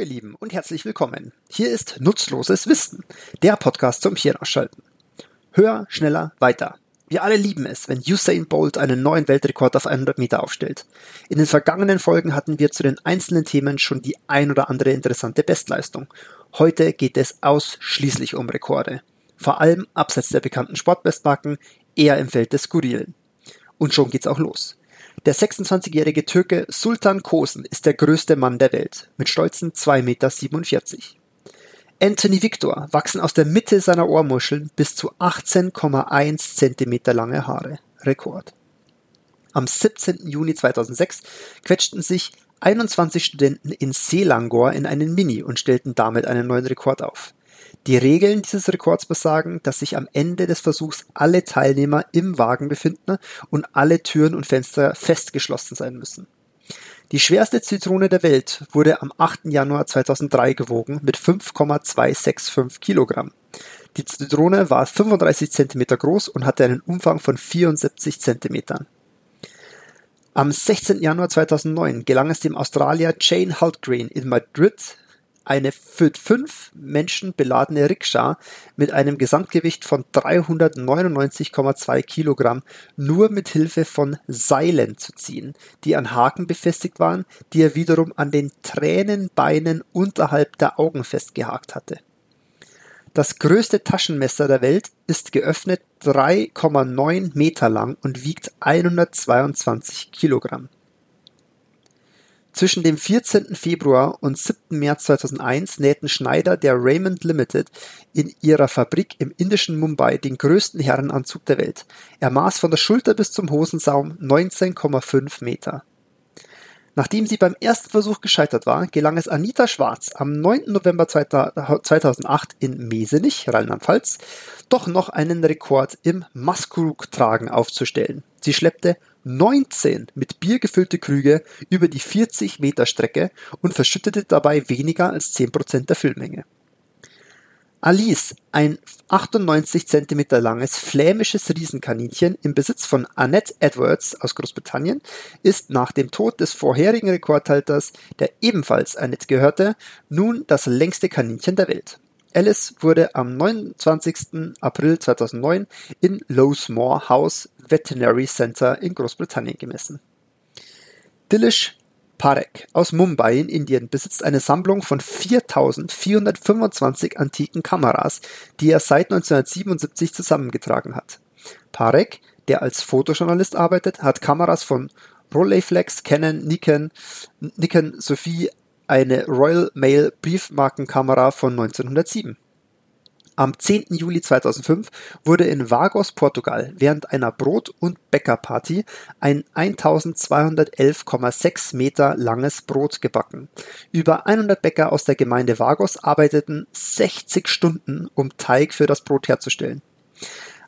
Ihr Lieben und herzlich willkommen. Hier ist Nutzloses Wissen, der Podcast zum Hirn ausschalten. Höher, schneller, weiter. Wir alle lieben es, wenn Usain Bolt einen neuen Weltrekord auf 100 Meter aufstellt. In den vergangenen Folgen hatten wir zu den einzelnen Themen schon die ein oder andere interessante Bestleistung. Heute geht es ausschließlich um Rekorde. Vor allem abseits der bekannten Sportbestmarken, eher im Feld des Skurrilen. Und schon geht's auch los. Der 26-jährige Türke Sultan Kosen ist der größte Mann der Welt, mit stolzen 2,47 Meter. Anthony Victor wachsen aus der Mitte seiner Ohrmuscheln bis zu 18,1 Zentimeter lange Haare. Rekord. Am 17. Juni 2006 quetschten sich 21 Studenten in Selangor in einen Mini und stellten damit einen neuen Rekord auf. Die Regeln dieses Rekords besagen, dass sich am Ende des Versuchs alle Teilnehmer im Wagen befinden und alle Türen und Fenster festgeschlossen sein müssen. Die schwerste Zitrone der Welt wurde am 8. Januar 2003 gewogen mit 5,265 Kilogramm. Die Zitrone war 35 Zentimeter groß und hatte einen Umfang von 74 Zentimetern. Am 16. Januar 2009 gelang es dem Australier Jane Hultgreen in Madrid eine für fünf Menschen beladene Rikscha mit einem Gesamtgewicht von 399,2 Kilogramm nur mit Hilfe von Seilen zu ziehen, die an Haken befestigt waren, die er wiederum an den Tränenbeinen unterhalb der Augen festgehakt hatte. Das größte Taschenmesser der Welt ist geöffnet 3,9 Meter lang und wiegt 122 Kilogramm. Zwischen dem 14. Februar und 7. März 2001 nähten Schneider der Raymond Limited in ihrer Fabrik im indischen Mumbai den größten Herrenanzug der Welt. Er maß von der Schulter bis zum Hosensaum 19,5 Meter. Nachdem sie beim ersten Versuch gescheitert war, gelang es Anita Schwarz am 9. November 2008 in Mesenich, Rheinland-Pfalz, doch noch einen Rekord im Maskrug-Tragen aufzustellen. Sie schleppte 19 mit Bier gefüllte Krüge über die 40 Meter Strecke und verschüttete dabei weniger als 10 Prozent der Füllmenge. Alice, ein 98 cm langes flämisches Riesenkaninchen im Besitz von Annette Edwards aus Großbritannien, ist nach dem Tod des vorherigen Rekordhalters, der ebenfalls Annette gehörte, nun das längste Kaninchen der Welt. Alice wurde am 29. April 2009 in Lowesmore House Veterinary Center in Großbritannien gemessen. Dilish Parek aus Mumbai in Indien besitzt eine Sammlung von 4425 antiken Kameras, die er seit 1977 zusammengetragen hat. Parek, der als Fotojournalist arbeitet, hat Kameras von Rolleiflex, Canon, Nikon, Nikon sowie eine Royal Mail Briefmarkenkamera von 1907. Am 10. Juli 2005 wurde in Vagos, Portugal, während einer Brot- und Bäckerparty ein 1211,6 Meter langes Brot gebacken. Über 100 Bäcker aus der Gemeinde Vagos arbeiteten 60 Stunden, um Teig für das Brot herzustellen.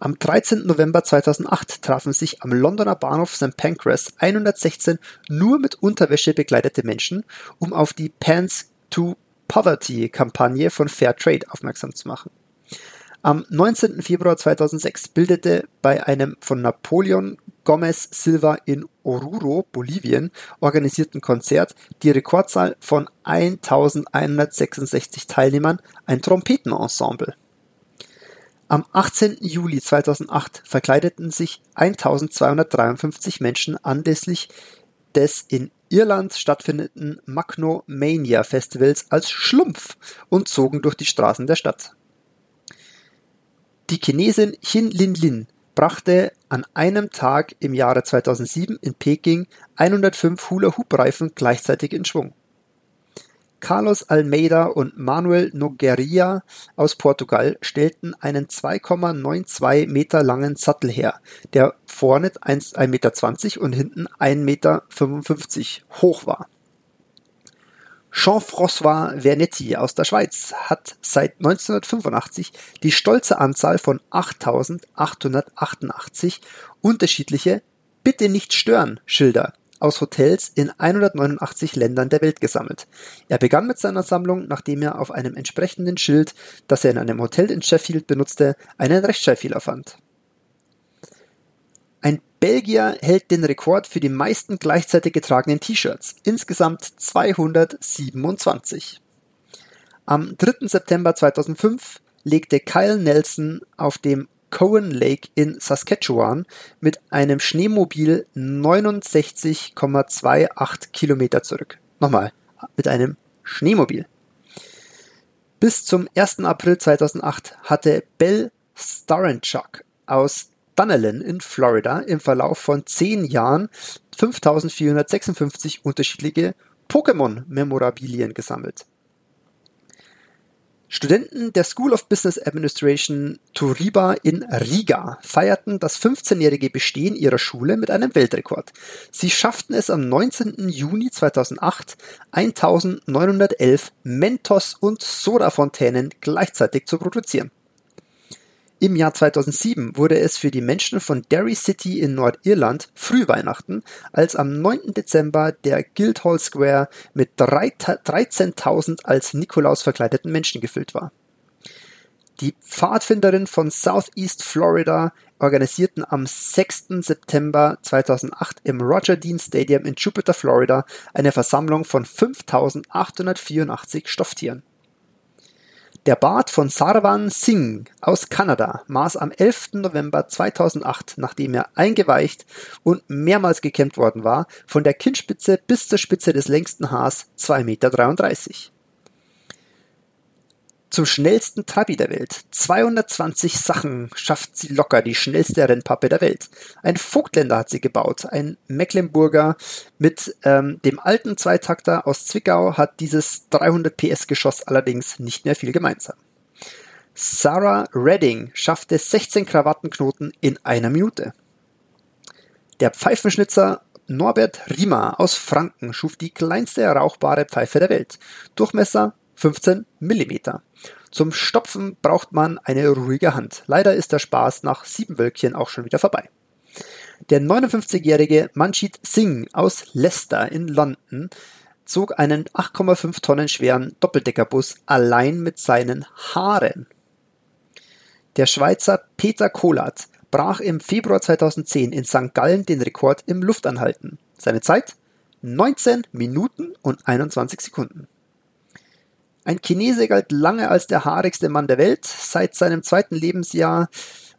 Am 13. November 2008 trafen sich am Londoner Bahnhof St. Pancras 116 nur mit Unterwäsche bekleidete Menschen, um auf die Pants to Poverty Kampagne von Fairtrade aufmerksam zu machen. Am 19. Februar 2006 bildete bei einem von Napoleon Gomez Silva in Oruro, Bolivien, organisierten Konzert die Rekordzahl von 1166 Teilnehmern ein Trompetenensemble. Am 18. Juli 2008 verkleideten sich 1253 Menschen anlässlich des in Irland stattfindenden Magno Mania Festivals als Schlumpf und zogen durch die Straßen der Stadt. Die Chinesin Xin Linlin brachte an einem Tag im Jahre 2007 in Peking 105 Hula-Hoop-Reifen gleichzeitig in Schwung. Carlos Almeida und Manuel Nogueira aus Portugal stellten einen 2,92 Meter langen Sattel her, der vorne 1,20 Meter und hinten 1,55 Meter hoch war. Jean-François Vernetti aus der Schweiz hat seit 1985 die stolze Anzahl von 8888 unterschiedliche Bitte nicht stören Schilder aus Hotels in 189 Ländern der Welt gesammelt. Er begann mit seiner Sammlung, nachdem er auf einem entsprechenden Schild, das er in einem Hotel in Sheffield benutzte, einen Rechtschreibfehler fand. Ein Belgier hält den Rekord für die meisten gleichzeitig getragenen T-Shirts, insgesamt 227. Am 3. September 2005 legte Kyle Nelson auf dem Cowan Lake in Saskatchewan mit einem Schneemobil 69,28 Kilometer zurück. Nochmal, mit einem Schneemobil. Bis zum 1. April 2008 hatte Bell Starenchuk aus Dunallen in Florida im Verlauf von zehn Jahren 5456 unterschiedliche Pokémon-Memorabilien gesammelt. Studenten der School of Business Administration Turiba in Riga feierten das 15-jährige Bestehen ihrer Schule mit einem Weltrekord. Sie schafften es am 19. Juni 2008, 1911 Mentos und Sodafontänen gleichzeitig zu produzieren. Im Jahr 2007 wurde es für die Menschen von Derry City in Nordirland Frühweihnachten, als am 9. Dezember der Guildhall Square mit 13.000 als Nikolaus verkleideten Menschen gefüllt war. Die Pfadfinderinnen von Southeast Florida organisierten am 6. September 2008 im Roger Dean Stadium in Jupiter, Florida eine Versammlung von 5.884 Stofftieren. Der Bart von Sarwan Singh aus Kanada maß am 11. November 2008, nachdem er eingeweicht und mehrmals gekämmt worden war, von der Kinnspitze bis zur Spitze des längsten Haars 2,33 Meter. Zum schnellsten Trabi der Welt. 220 Sachen schafft sie locker, die schnellste Rennpappe der Welt. Ein Vogtländer hat sie gebaut, ein Mecklenburger mit ähm, dem alten Zweitakter aus Zwickau hat dieses 300 PS Geschoss allerdings nicht mehr viel gemeinsam. Sarah Redding schaffte 16 Krawattenknoten in einer Minute. Der Pfeifenschnitzer Norbert Riemer aus Franken schuf die kleinste rauchbare Pfeife der Welt. Durchmesser 15 Millimeter. Zum Stopfen braucht man eine ruhige Hand. Leider ist der Spaß nach sieben Wölkchen auch schon wieder vorbei. Der 59-jährige Manjit Singh aus Leicester in London zog einen 8,5 Tonnen schweren Doppeldeckerbus allein mit seinen Haaren. Der Schweizer Peter Kolat brach im Februar 2010 in St. Gallen den Rekord im Luftanhalten. Seine Zeit 19 Minuten und 21 Sekunden. Ein Chinese galt lange als der haarigste Mann der Welt. Seit seinem zweiten Lebensjahr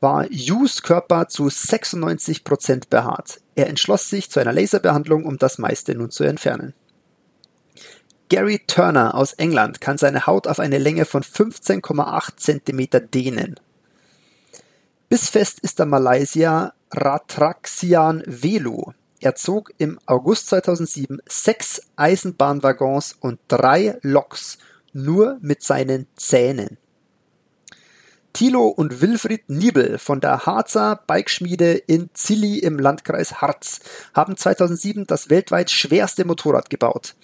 war Yus Körper zu 96 Prozent behaart. Er entschloss sich zu einer Laserbehandlung, um das meiste nun zu entfernen. Gary Turner aus England kann seine Haut auf eine Länge von 15,8 Zentimeter dehnen. Bissfest ist der Malaysia Ratraxian Velu. Er zog im August 2007 sechs Eisenbahnwaggons und drei Loks nur mit seinen Zähnen. Thilo und Wilfried Niebel von der Harzer Bikeschmiede in Zilli im Landkreis Harz haben 2007 das weltweit schwerste Motorrad gebaut.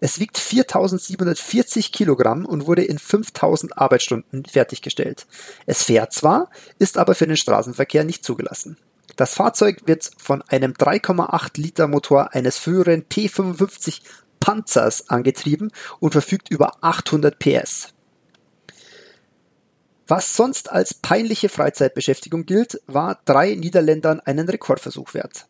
Es wiegt 4740 Kilogramm und wurde in 5000 Arbeitsstunden fertiggestellt. Es fährt zwar, ist aber für den Straßenverkehr nicht zugelassen. Das Fahrzeug wird von einem 3,8 Liter Motor eines früheren T55 Panzers angetrieben und verfügt über 800 PS. Was sonst als peinliche Freizeitbeschäftigung gilt, war drei Niederländern einen Rekordversuch wert.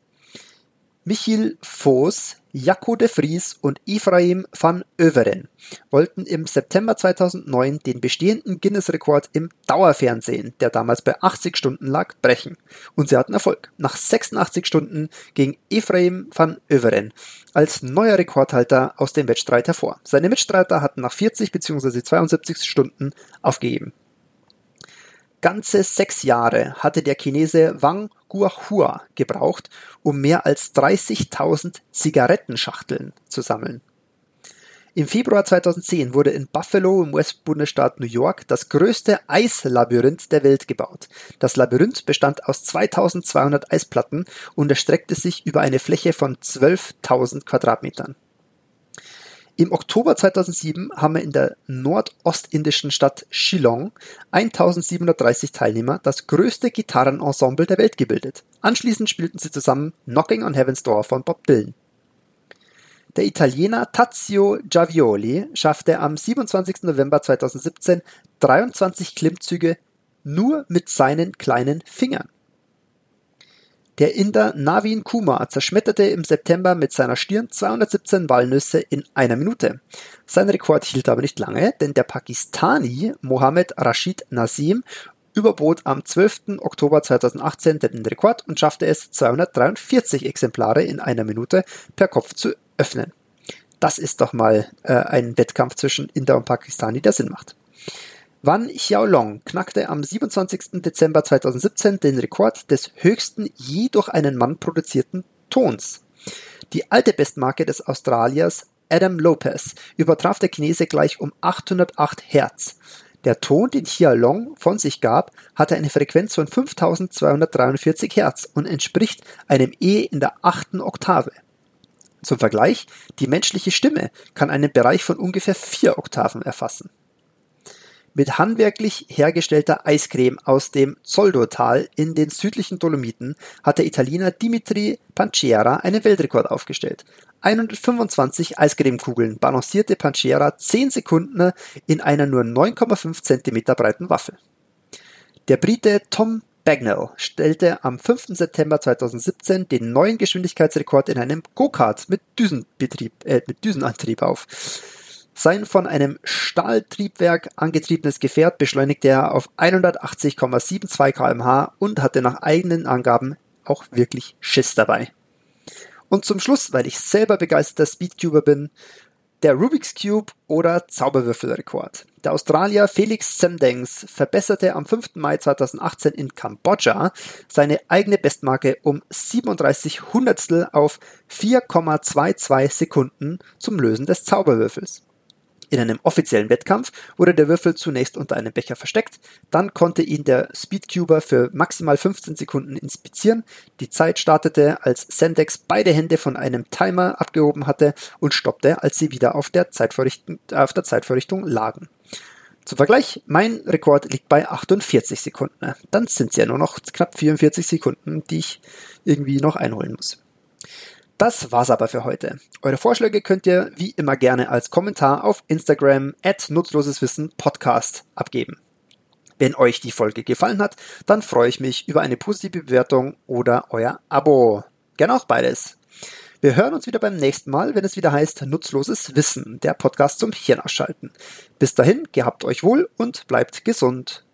Michiel Voos, Jacco de Vries und Ephraim van Överen wollten im September 2009 den bestehenden Guinness-Rekord im Dauerfernsehen, der damals bei 80 Stunden lag, brechen. Und sie hatten Erfolg. Nach 86 Stunden ging Ephraim van Överen als neuer Rekordhalter aus dem Wettstreit hervor. Seine Mitstreiter hatten nach 40 bzw. 72 Stunden aufgegeben. Ganze sechs Jahre hatte der Chinese Wang Guohua gebraucht, um mehr als 30.000 Zigarettenschachteln zu sammeln. Im Februar 2010 wurde in Buffalo im US-Bundesstaat New York das größte Eislabyrinth der Welt gebaut. Das Labyrinth bestand aus 2200 Eisplatten und erstreckte sich über eine Fläche von 12.000 Quadratmetern. Im Oktober 2007 haben in der nordostindischen Stadt Shillong 1730 Teilnehmer das größte Gitarrenensemble der Welt gebildet. Anschließend spielten sie zusammen Knocking on Heaven's Door von Bob Dylan. Der Italiener Tazio Giavioli schaffte am 27. November 2017 23 Klimmzüge nur mit seinen kleinen Fingern. Der Inder Navin Kumar zerschmetterte im September mit seiner Stirn 217 Walnüsse in einer Minute. Sein Rekord hielt aber nicht lange, denn der Pakistani Mohammed Rashid Nazim überbot am 12. Oktober 2018 den Rekord und schaffte es, 243 Exemplare in einer Minute per Kopf zu öffnen. Das ist doch mal äh, ein Wettkampf zwischen Inder und Pakistani, der Sinn macht. Wan Xiaolong knackte am 27. Dezember 2017 den Rekord des höchsten je durch einen Mann produzierten Tons. Die alte Bestmarke des Australiers Adam Lopez übertraf der Chinese gleich um 808 Hertz. Der Ton, den Xiaolong von sich gab, hatte eine Frequenz von 5243 Hertz und entspricht einem E in der achten Oktave. Zum Vergleich, die menschliche Stimme kann einen Bereich von ungefähr vier Oktaven erfassen. Mit handwerklich hergestellter Eiscreme aus dem Zoldo-Tal in den südlichen Dolomiten hat der Italiener Dimitri Pancera einen Weltrekord aufgestellt. 125 Eiscremekugeln balancierte Pancera 10 Sekunden in einer nur 9,5 cm breiten Waffe. Der Brite Tom Bagnell stellte am 5. September 2017 den neuen Geschwindigkeitsrekord in einem Go-Kart mit, äh, mit Düsenantrieb auf. Sein von einem Stahltriebwerk angetriebenes Gefährt beschleunigte er auf 180,72 kmh und hatte nach eigenen Angaben auch wirklich Schiss dabei. Und zum Schluss, weil ich selber begeisterter Speedcuber bin, der Rubik's Cube oder Zauberwürfelrekord. Der Australier Felix Semdengs verbesserte am 5. Mai 2018 in Kambodscha seine eigene Bestmarke um 37 Hundertstel auf 4,22 Sekunden zum Lösen des Zauberwürfels. In einem offiziellen Wettkampf wurde der Würfel zunächst unter einem Becher versteckt, dann konnte ihn der Speedcuber für maximal 15 Sekunden inspizieren. Die Zeit startete, als Sendex beide Hände von einem Timer abgehoben hatte und stoppte, als sie wieder auf der Zeitvorrichtung, auf der Zeitvorrichtung lagen. Zum Vergleich, mein Rekord liegt bei 48 Sekunden. Dann sind es ja nur noch knapp 44 Sekunden, die ich irgendwie noch einholen muss. Das war's aber für heute. Eure Vorschläge könnt ihr wie immer gerne als Kommentar auf Instagram at nutzloseswissen Podcast abgeben. Wenn euch die Folge gefallen hat, dann freue ich mich über eine positive Bewertung oder euer Abo. Gerne auch beides. Wir hören uns wieder beim nächsten Mal, wenn es wieder heißt Nutzloses Wissen, der Podcast zum Hirnausschalten. Bis dahin, gehabt euch wohl und bleibt gesund.